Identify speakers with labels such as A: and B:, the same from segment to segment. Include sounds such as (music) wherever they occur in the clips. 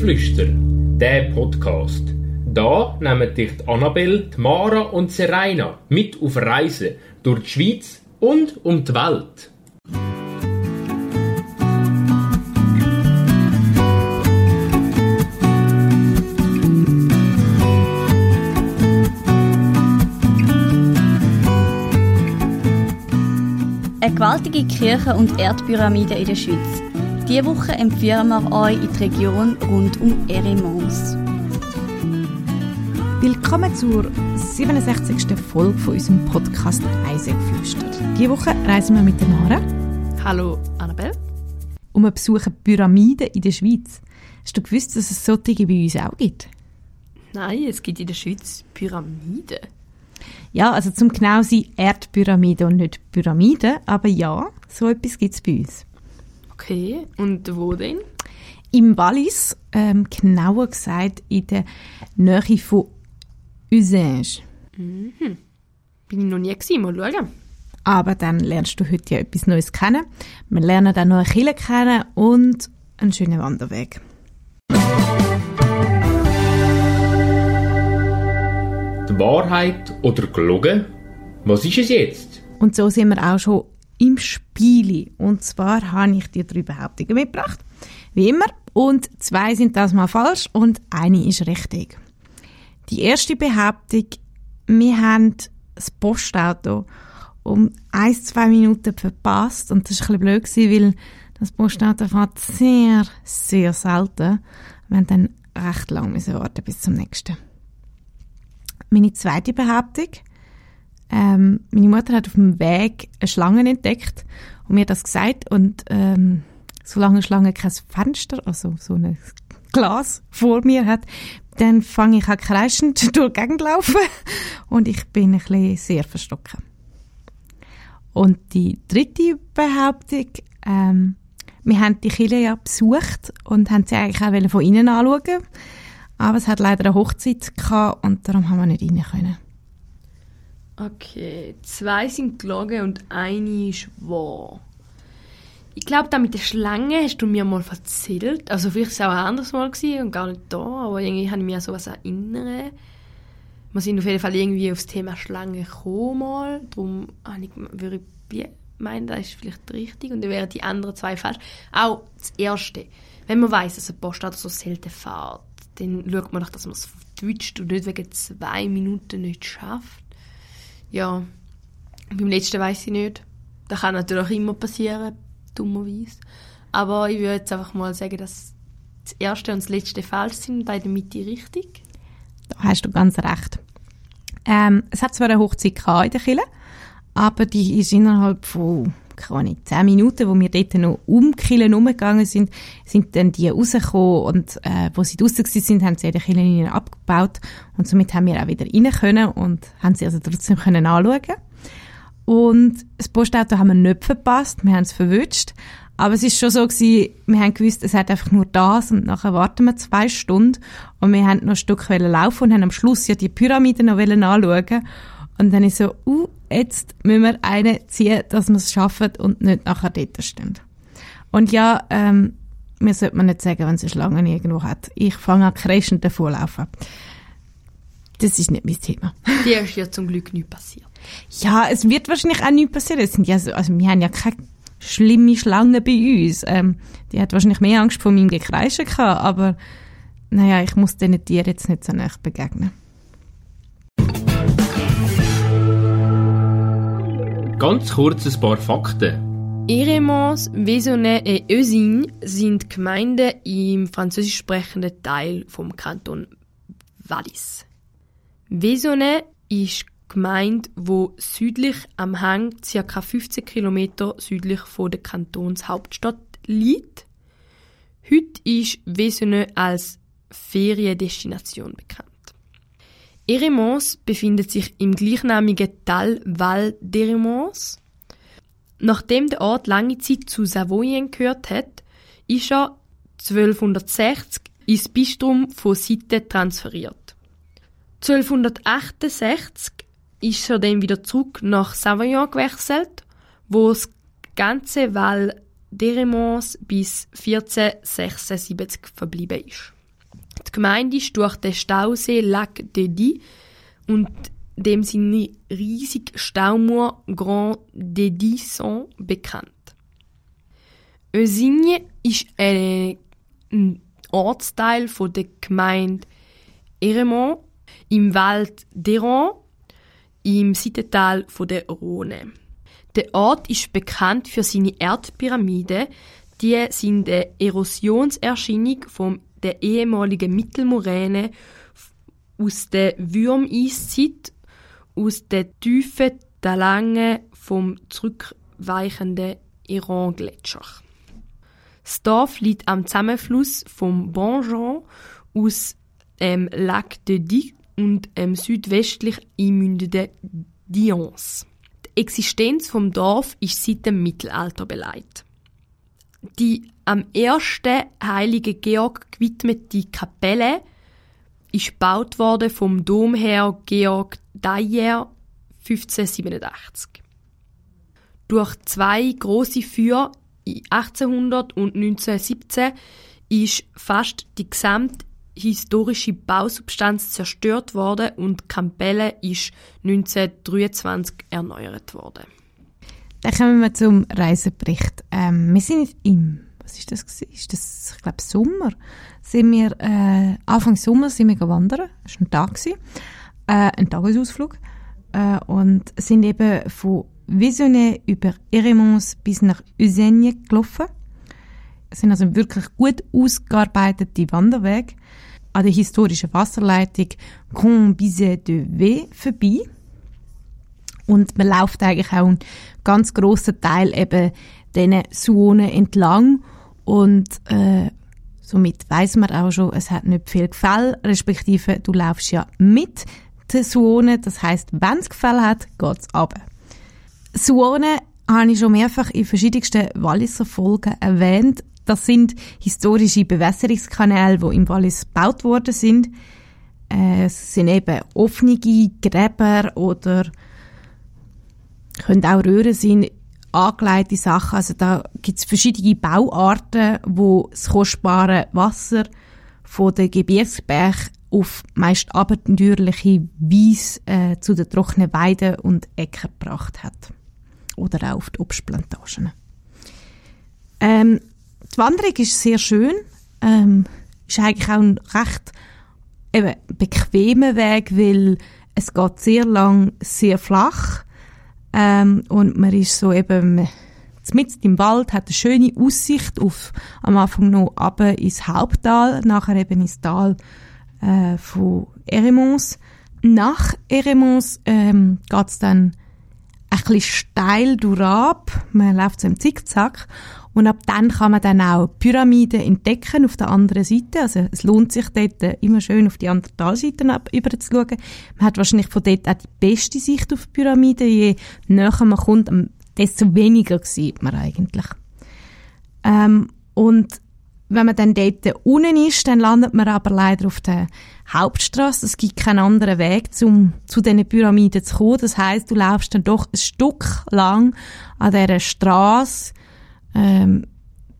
A: Reisegeflüster, der Podcast. Da nehmen dich die Annabelle, Mara und Serena mit auf Reisen durch die Schweiz und um die Welt.
B: Eine gewaltige Kirche und Erdpyramide in der Schweiz. Diese Woche empfehlen wir euch in die Region rund um Eremons.
C: Willkommen zur 67. Folge von unserem Podcast Eisengeflüster. Diese Woche reisen wir mit der Mara
D: Hallo Annabelle.
C: und wir besuchen Pyramiden in der Schweiz. Hast du gewusst, dass es solche bei uns auch gibt?
D: Nein, es gibt in der Schweiz Pyramiden.
C: Ja, also zum genau sein Erdpyramide und nicht Pyramiden, aber ja, so etwas gibt es bei uns.
D: Okay, und wo denn?
C: Im Wallis, ähm, genauer gesagt in der Nähe von Usange.
D: Bin ich noch nie gewesen, mal schauen.
C: Aber dann lernst du heute ja etwas Neues kennen. Wir lernen dann noch eine Kille kennen und einen schönen Wanderweg.
A: Die Wahrheit oder gelogen? Was ist es jetzt?
C: Und so sind wir auch schon im Spieli. Und zwar habe ich dir drei Behauptungen mitgebracht. Wie immer. Und zwei sind das mal falsch und eine ist richtig. Die erste Behauptung, wir haben das Postauto um ein, zwei Minuten verpasst. Und das war ein bisschen blöd, weil das Postauto fährt sehr, sehr selten. Wir haben dann recht lange warten bis zum nächsten. Meine zweite Behauptung, ähm, meine Mutter hat auf dem Weg eine Schlange entdeckt und mir das gesagt und ähm, solange eine Schlange kein Fenster, also so ein Glas vor mir hat, dann fange ich an kreischend (laughs) durch die Gegend laufen und ich bin ein bisschen sehr verstocken. Und die dritte Behauptung, ähm, wir haben die Kille ja besucht und haben sie eigentlich auch von innen anschauen, aber es hat leider eine Hochzeit gehabt und darum haben wir nicht rein können.
D: Okay, zwei sind gelogen und eine ist wahr. Ich glaube, da mit der Schlange hast du mir mal erzählt. Also vielleicht war es auch ein anderes Mal und gar nicht da, aber irgendwie habe ich mich an sowas erinnern. Wir sind auf jeden Fall irgendwie aufs Thema Schlange gekommen mal. Darum würde ich meinen, das ist vielleicht richtig und dann wären die anderen zwei falsch. Auch das Erste. Wenn man weiß, dass ein Postauto so selten fährt, dann schaut man doch, dass man es vertwitscht und nicht wegen zwei Minuten nicht schafft. Ja, beim letzten weiß ich nicht. Das kann natürlich immer passieren, dummerweise. Aber ich würde jetzt einfach mal sagen, dass das erste und das letzte falsch sind, bei der Mitte richtig.
C: Da hast du ganz recht. Ähm, es hat zwar eine Hochzeit in der Kille, aber die ist innerhalb von keine Ahnung, zehn Minuten, wo wir dort noch um die Kille herumgegangen sind, sind dann die rausgekommen und äh, wo sie draussen sind, haben sie Kille hinein abgebaut und somit haben wir auch wieder rein können und haben sie also trotzdem können anschauen. Und das Postauto haben wir nicht verpasst, wir haben es verwünscht. Aber es ist schon so gewesen, wir haben gewusst, es hat einfach nur das und nachher warten wir zwei Stunden und wir haben noch ein Stück laufen und haben am Schluss ja die Pyramide noch anschauen. Und dann ist so, uh, jetzt müssen wir eine ziehen, dass wir es schaffen und nicht nachher dort stehen. Und ja, ähm, mir sollte man nicht sagen, wenn es eine Schlange irgendwo hat. Ich fange an kreischend davorlaufen. Das ist nicht mein Thema. (laughs)
D: Dir ist ja zum Glück nichts passiert.
C: Ja, es wird wahrscheinlich auch nichts passieren. Es sind ja so, also wir haben ja keine schlimme Schlange bei uns. Ähm, die hat wahrscheinlich mehr Angst vor meinem Gekreischen gehabt, aber naja, ich muss diesen Tieren jetzt nicht so nah begegnen.
A: Ganz kurz ein paar Fakten.
D: Eremons, Vaisonnet und Eusigny sind Gemeinden im französisch sprechenden Teil vom Kanton Wallis. Vaisonnet ist Gemeinde, wo südlich am Hang ca. 15 km südlich von der Kantonshauptstadt liegt. Heute ist Vaisonnet als Feriendestination bekannt. Eremons befindet sich im gleichnamigen Tal Val d'Eremons. Nachdem der Ort lange Zeit zu Savoyen gehört hat, ist er 1260 ins Bistum von Sitte transferiert. 1268 ist er dann wieder zurück nach Savoyen gewechselt, wo das ganze Val d'Eremons bis 1476 verblieben ist. Die Gemeinde ist durch den Stausee Lac de Die und dem seine riesige Staumauer Grand de Disson bekannt. Eusigne ist ein Ortsteil der Gemeinde Eremont im Wald d'Eron im Seitental der Rhone. Der Ort ist bekannt für seine Erdpyramiden, die sind eine Erosionserscheinung von der ehemaligen Mittelmoräne aus der Würmeiszeit, aus der tiefen Talange vom zurückweichenden Iran-Gletscher. Das Dorf liegt am Zusammenfluss vom Bonjon aus dem Lac de Die und dem südwestlich einmündenden Dions. Die Existenz vom Dorf ist seit dem Mittelalter beleidigt. Die am ersten heiligen Georg gewidmete Kapelle ist gebaut worden vom Domherr Georg Dyer 1587. Durch zwei große Feuer 1800 und 1917 ist fast die gesamte historische Bausubstanz zerstört worden und die Kapelle ist 1923 erneuert worden.
C: Dann kommen wir zum Reisebericht. Ähm, wir sind im, was ist das? Ist das, ich glaube, Sommer? Sind wir, äh, Anfang Sommer sind wir wandern. Das war ein Tag. Äh, ein Tagesausflug. Äh, und sind eben von Visionnet über Eremons bis nach Useigne gelaufen. Es sind also wirklich gut ausgearbeitete Wanderwege an der historischen Wasserleitung Bizet de V vorbei. Und man läuft eigentlich auch einen ganz grossen Teil eben diesen Suonen entlang. Und äh, somit weiß man auch schon, es hat nicht viel Gefälle, respektive du laufst ja mit den Suonen. Das heißt, wenn es Gefälle hat, geht es runter. Suonen habe ich schon mehrfach in verschiedensten Walliser Folgen erwähnt. Das sind historische Bewässerungskanäle, die im Wallis gebaut worden sind. Äh, es sind eben offene Gräber oder können auch Röhren sein, angelegte Sachen. Also da gibt es verschiedene Bauarten, wo das kostbare Wasser von den Gebirgsberg auf meist abenteuerliche Weise äh, zu den trockenen Weiden und Äckern gebracht hat. Oder auch auf die Obstplantagen. Ähm, die Wanderung ist sehr schön. Ähm, ist eigentlich auch ein recht eben, bequemer Weg, weil es geht sehr lang, sehr flach. Ähm, und man ist so eben mitten im Wald, hat eine schöne Aussicht auf, am Anfang noch ab ins Haupttal, nachher eben ins Tal äh, von Eremons. Nach Eremons ähm, geht dann ein bisschen steil durchab. Man läuft so im Zickzack. Und ab dann kann man dann auch Pyramiden entdecken auf der anderen Seite. Also es lohnt sich dort immer schön auf die andere Talseite über zu schauen. Man hat wahrscheinlich von dort auch die beste Sicht auf Pyramiden. Je näher man kommt, desto weniger sieht man eigentlich. Ähm, und wenn man dann dort unten ist, dann landet man aber leider auf der Hauptstraße. Es gibt keinen anderen Weg, um zu diesen Pyramiden zu kommen. Das heißt, du laufst dann doch ein Stück lang an dieser Straße. Ähm,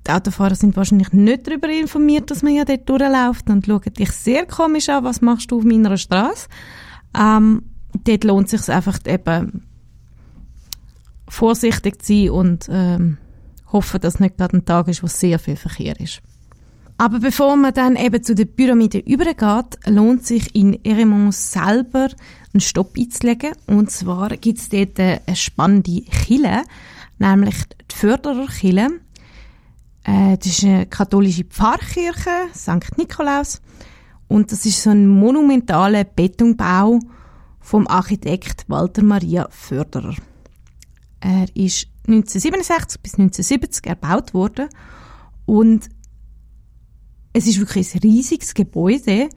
C: die Autofahrer sind wahrscheinlich nicht darüber informiert, dass man ja dort durchläuft und schauen dich sehr komisch an, was machst du auf meiner Straße. Ähm, dort lohnt es sich einfach eben vorsichtig zu sein und ähm, hoffen, dass nicht gerade ein Tag ist, wo sehr viel Verkehr ist. Aber bevor man dann eben zu den Pyramiden übergeht, lohnt sich in Eremons selber einen Stopp einzulegen. Und zwar gibt es dort eine spannende Kille, nämlich die Fördererkille. Äh, das ist eine katholische Pfarrkirche, St. Nikolaus. Und das ist so ein monumentaler Betonbau vom Architekt Walter Maria Förderer. Er ist 1967 bis 1970 erbaut worden und es ist wirklich ein riesiges Gebäude,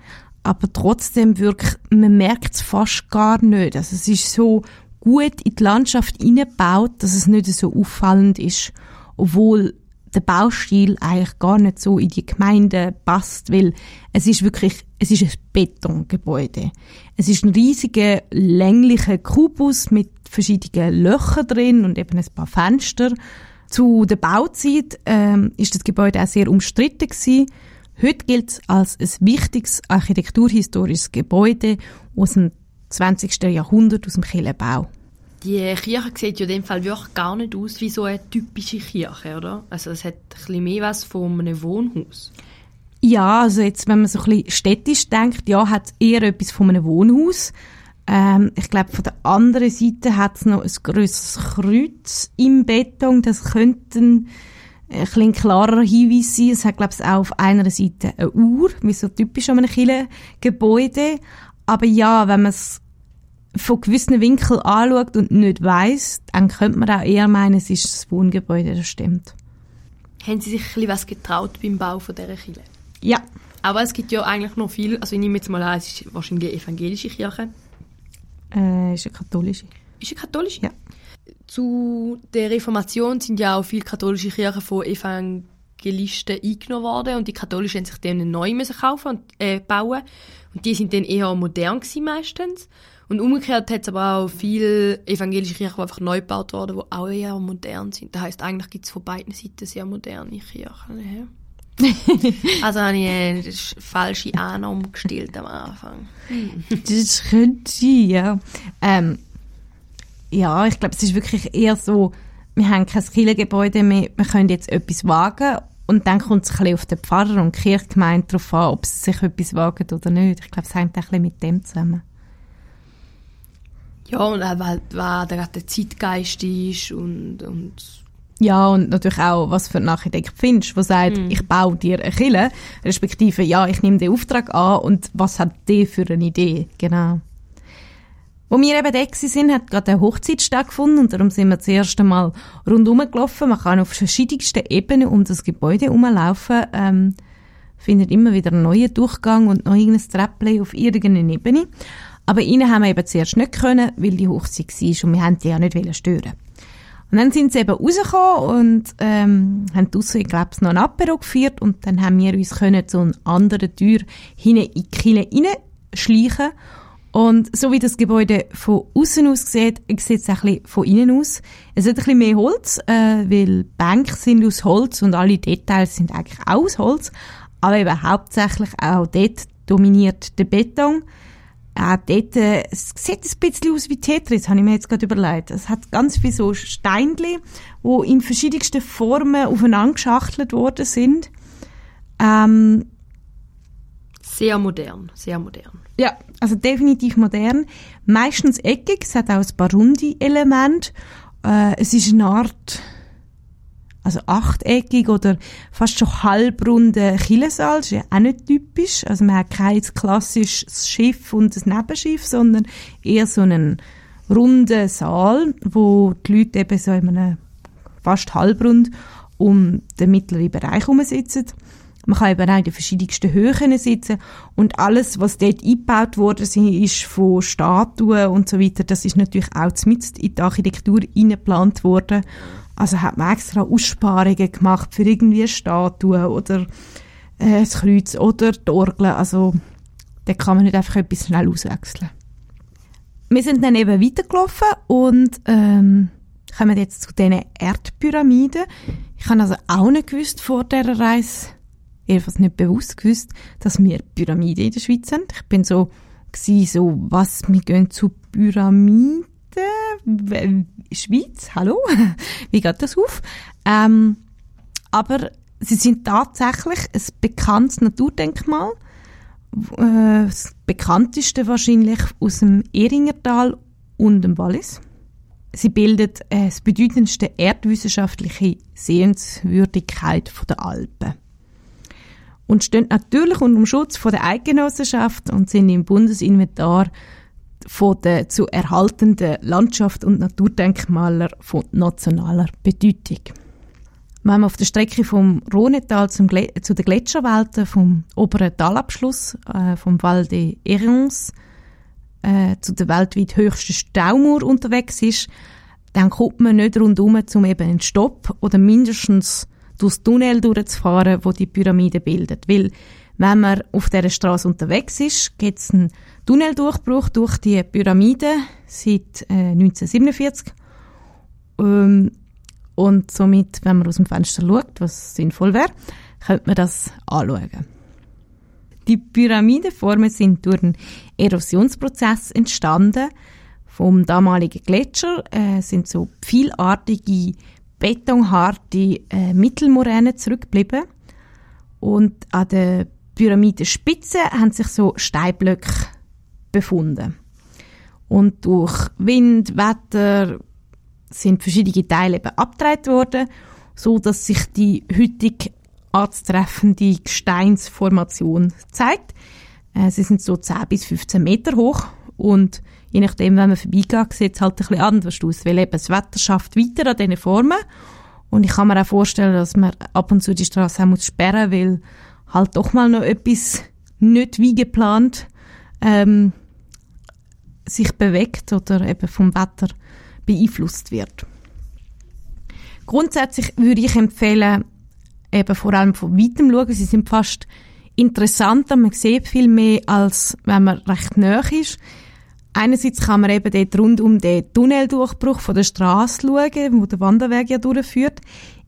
C: aber trotzdem wirklich, man merkt es fast gar nicht. Also es ist so gut in die Landschaft hineingebaut, dass es nicht so auffallend ist, obwohl der Baustil eigentlich gar nicht so in die Gemeinde passt, weil es ist wirklich, es ist ein Betongebäude. Es ist ein riesiger, länglicher Kubus mit verschiedenen Löchern drin und eben ein paar Fenster. Zu der Bauzeit ähm, ist das Gebäude auch sehr umstritten gewesen Heute gilt es als ein wichtiges architekturhistorisches Gebäude aus dem 20. Jahrhundert, aus dem Kirchenbau.
D: Die Kirche sieht ja in dem Fall wirklich gar nicht aus wie so eine typische Kirche, oder? Also es hat ein bisschen mehr was von einem Wohnhaus.
C: Ja, also jetzt, wenn man so ein bisschen städtisch denkt, ja, hat es eher etwas von einem Wohnhaus. Ähm, ich glaube, von der anderen Seite hat es noch ein grosses Kreuz im Beton. Das könnten ein bisschen klarer Hinweis sein. Es hat, glaube ich, auch auf einer Seite eine Uhr, wie so typisch an einem Kirchengebäude. Aber ja, wenn man es von gewissen Winkeln anschaut und nicht weiß, dann könnte man auch eher meinen, es ist das Wohngebäude, das stimmt.
D: Haben Sie sich ein bisschen was getraut beim Bau von dieser Kirche?
C: Ja.
D: Aber es gibt ja eigentlich noch viel, also ich nehme jetzt mal an, es ist wahrscheinlich eine evangelische Kirche.
C: Äh, ist eine katholische.
D: Ist eine katholische?
C: Ja.
D: Zu der Reformation sind ja auch viele katholische Kirchen von Evangelisten eingenommen worden und die Katholischen haben sich dann neu müssen kaufen und äh, bauen und die sind dann eher modern gewesen meistens. Und umgekehrt hat es aber auch viele evangelische Kirchen, die einfach neu gebaut wurden, die auch eher modern sind. Das heisst, eigentlich gibt es von beiden Seiten sehr moderne Kirchen. (laughs) Also habe ich eine falsche Annahme gestellt am Anfang.
C: Das könnte sein, ja. Ähm, ja, ich glaube, es ist wirklich eher so, wir haben kein Kirchengebäude mehr, wir können jetzt etwas wagen und dann kommt es ein bisschen auf den Pfarrer und die Kirchgemeinde darauf an, ob sie sich etwas wagen oder nicht. Ich glaube, es hängt ein bisschen mit dem zusammen.
D: Ja, und auch, weil, weil der, der Zeitgeist ist und, und
C: ja, und natürlich auch, was für einen Architekt findest, der sagt,
D: Mhm.
C: ich baue dir eine Kille, respektive, ja, ich nehme den Auftrag an und was hat der für eine Idee, genau. Wo wir eben da sind, hat gerade eine Hochzeit stattgefunden und darum sind wir das erste Mal rundherum gelaufen. Man kann auf verschiedensten Ebenen um das Gebäude herumlaufen, ähm, findet immer wieder einen neuen Durchgang und noch irgendein Treppchen auf irgendeiner Ebene. Aber innen haben wir eben zuerst nicht können, weil die Hochzeit war und wir haben die ja nicht stören. Und dann sind sie eben rausgekommen und ähm, haben draussen, glaube, noch ein Apero gefeiert und dann haben wir uns können zu einer anderen Tür hinten in die Kille reinschleichen. Und so wie das Gebäude von außen aus sieht, sieht es auch ein von innen aus. Es hat ein bisschen mehr Holz, äh, weil Bänke sind aus Holz und alle Details sind eigentlich auch aus Holz. Aber eben hauptsächlich auch dort dominiert der Beton. Auch dort, äh, es sieht ein bisschen aus wie Tetris, habe ich mir jetzt gerade überlegt. Es hat ganz viele so Steinchen, die in verschiedensten Formen aufeinander geschachtelt worden sind. Ähm,
D: sehr modern, sehr modern.
C: ja, also definitiv modern. Meistens eckig, es hat auch ein paar runde Elemente. Äh, es ist eine Art, also achteckig oder fast schon halbrunde Killesaal. Ist ja auch nicht typisch. Also man hat kein klassisches Schiff und ein Nebenschiff, sondern eher so einen runden Saal, wo die Leute eben so in einem fast halbrund um den mittleren Bereich herum sitzen. Man kann eben auch in den verschiedensten Höhen sitzen und alles, was dort eingebaut ist, ist von Statuen und so weiter, das ist natürlich auch mitten in die Architektur eingeplant worden. Also hat man extra Aussparungen gemacht für irgendwie Statuen oder äh, das Kreuz oder die Orgel. Also da kann man nicht einfach etwas schnell auswechseln. Wir sind dann eben weitergelaufen und ähm, kommen jetzt zu diesen Erdpyramiden. Ich habe also auch nicht gewusst vor dieser Reise, jedenfalls nicht bewusst gewusst, dass wir Pyramiden in der Schweiz haben. Ich bin so, gewesen, so was, wir gehen zu Pyramiden, Schweiz, hallo, (laughs) wie geht das auf? Ähm, aber sie sind tatsächlich ein bekanntes Naturdenkmal, äh, das bekannteste wahrscheinlich aus dem Ehringertal und dem Wallis. Sie bildet äh, das bedeutendste erdwissenschaftliche Sehenswürdigkeit der Alpen und stehen natürlich unter dem Schutz der Eidgenossenschaft und sind im Bundesinventar von der zu erhaltenden Landschaft und Naturdenkmaler von nationaler Bedeutung. Wenn man auf der Strecke vom Rhonetal zum zu den Gletscherwelten vom oberen Talabschluss äh, vom Val de Erons äh, zu der weltweit höchsten Staumauer unterwegs ist, dann kommt man nicht rundum, um eben einen Stopp oder mindestens durchs Tunnel durchzufahren, wo die Pyramide bildet. Weil, wenn man auf dieser Straße unterwegs ist, gibt es einen Tunneldurchbruch durch die Pyramide seit äh, 1947. Ähm, und somit, wenn man aus dem Fenster schaut, was sinnvoll wäre, könnte man das anschauen. Die Pyramidenformen sind durch einen Erosionsprozess entstanden. Vom damaligen Gletscher äh, sind so vielartige, betonharte äh, Mittelmoränen zurückgeblieben. Und an der Pyramidenspitze haben sich so Steinblöcke befunden. Und durch Wind, Wetter sind verschiedene Teile eben abgedreht worden, so dass sich die heutige anzutreffende Gesteinsformation zeigt. Äh, sie sind so 10 bis 15 Meter hoch und je nachdem, wenn man vorbeigeht, sieht es halt ein bisschen anders aus, weil eben das Wetter schafft weiter an diesen Formen und ich kann mir auch vorstellen, dass man ab und zu die Straße auch muss sperren, weil halt doch mal noch etwas nicht wie geplant ähm, sich bewegt oder eben vom Wetter beeinflusst wird. Grundsätzlich würde ich empfehlen, eben vor allem von weitem schauen. Sie sind fast interessanter, man sieht viel mehr, als wenn man recht nah ist. Einerseits kann man eben dort rund um den Tunneldurchbruch von der Straße schauen, wo der Wanderweg ja durchführt.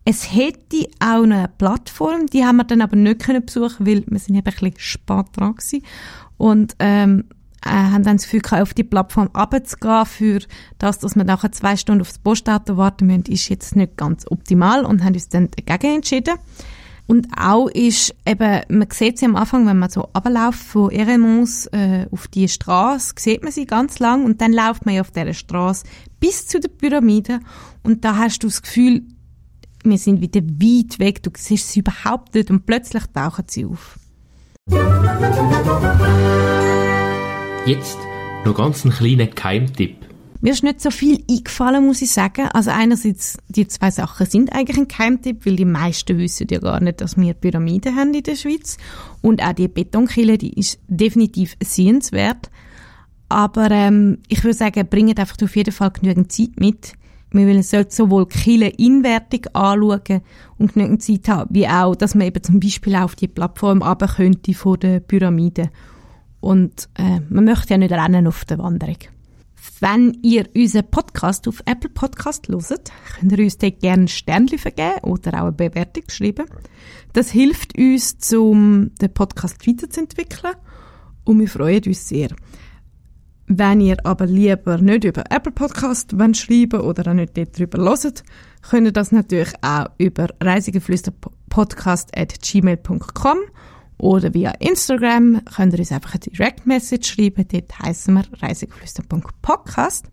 C: Es hätte auch eine Plattform, die haben wir dann aber nicht können besuchen, weil wir sind eben ein bisschen spät dran gewesen. Und ähm, äh, haben dann das Gefühl gehabt, auf die Plattform runterzugehen für das, dass wir nachher zwei Stunden aufs Postauto warten müssen, ist jetzt nicht ganz optimal und haben uns dann dagegen entschieden. Und auch ist eben, man sieht sie am Anfang, wenn man so runterläuft von Eremons äh, auf die Straße, sieht man sie ganz lang und dann läuft man ja auf dieser Straße bis zu der Pyramide und da hast du das Gefühl, wir sind wieder weit weg, du siehst sie überhaupt nicht und plötzlich tauchen sie auf.
A: Jetzt noch ganz einen kleinen Keimtipp.
C: Mir ist nicht so viel eingefallen, muss ich sagen. Also einerseits, die zwei Sachen sind eigentlich ein Keimtipp, weil die meisten wissen ja gar nicht, dass wir Pyramiden haben in der Schweiz. Und auch die Betonkille, die ist definitiv sehenswert. Aber ähm, ich würde sagen, bringt einfach auf jeden Fall genügend Zeit mit. Wir sollte sowohl Kille inwertig anschauen und genügend Zeit haben, wie auch, dass man eben zum Beispiel auf die Plattform runter könnte von der Pyramide und äh, man möchte ja nicht rennen auf der Wanderung. Wenn ihr unseren Podcast auf Apple Podcast hört, könnt ihr uns dort gerne Sternchen vergeben oder auch eine Bewertung schreiben. Das hilft uns, um den Podcast weiterzuentwickeln und wir freuen uns sehr. Wenn ihr aber lieber nicht über Apple Podcast schreiben oder auch nicht darüber hört, könnt ihr das natürlich auch über reisigeflüsterpodcast.gmail.com oder via Instagram könnt ihr uns einfach eine Direct Message schreiben. Dort heißen wir reisegeflüster.podcast.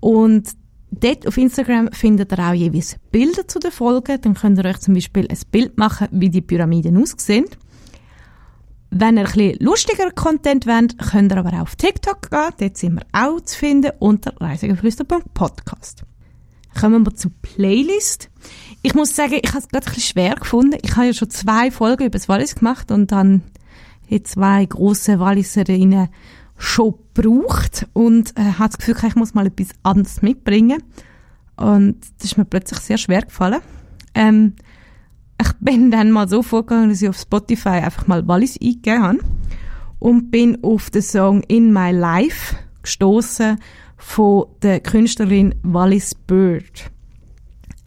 C: Und dort auf Instagram findet ihr auch jeweils Bilder zu den Folgen. Dann könnt ihr euch zum Beispiel ein Bild machen, wie die Pyramiden aussehen. Wenn ihr ein bisschen lustiger Content wollt, könnt ihr aber auch auf TikTok gehen. Dort sind wir auch zu finden unter reisegeflüster.podcast. Kommen wir zur Playlist. Ich muss sagen, ich habe es gerade ein bisschen schwer gefunden. Ich habe ja schon zwei Folgen über das Wallis gemacht und dann die zwei grosse Walliserinnen schon gebraucht und äh, habe das Gefühl, ich muss mal etwas anderes mitbringen. Und das ist mir plötzlich sehr schwer gefallen. Ähm, ich bin dann mal so vorgegangen, dass ich auf Spotify einfach mal Wallis eingegeben habe und bin auf den Song In My Life gestoßen von der Künstlerin Wallis Bird.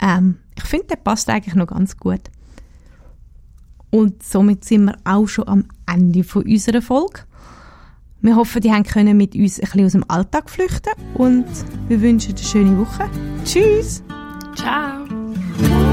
C: Ähm, ich finde, der passt eigentlich noch ganz gut. Und somit sind wir auch schon am Ende von unserer Folge. Wir hoffen, die können mit uns ein bisschen aus dem Alltag flüchten und wir wünschen eine schöne Woche. Tschüss!
D: Ciao!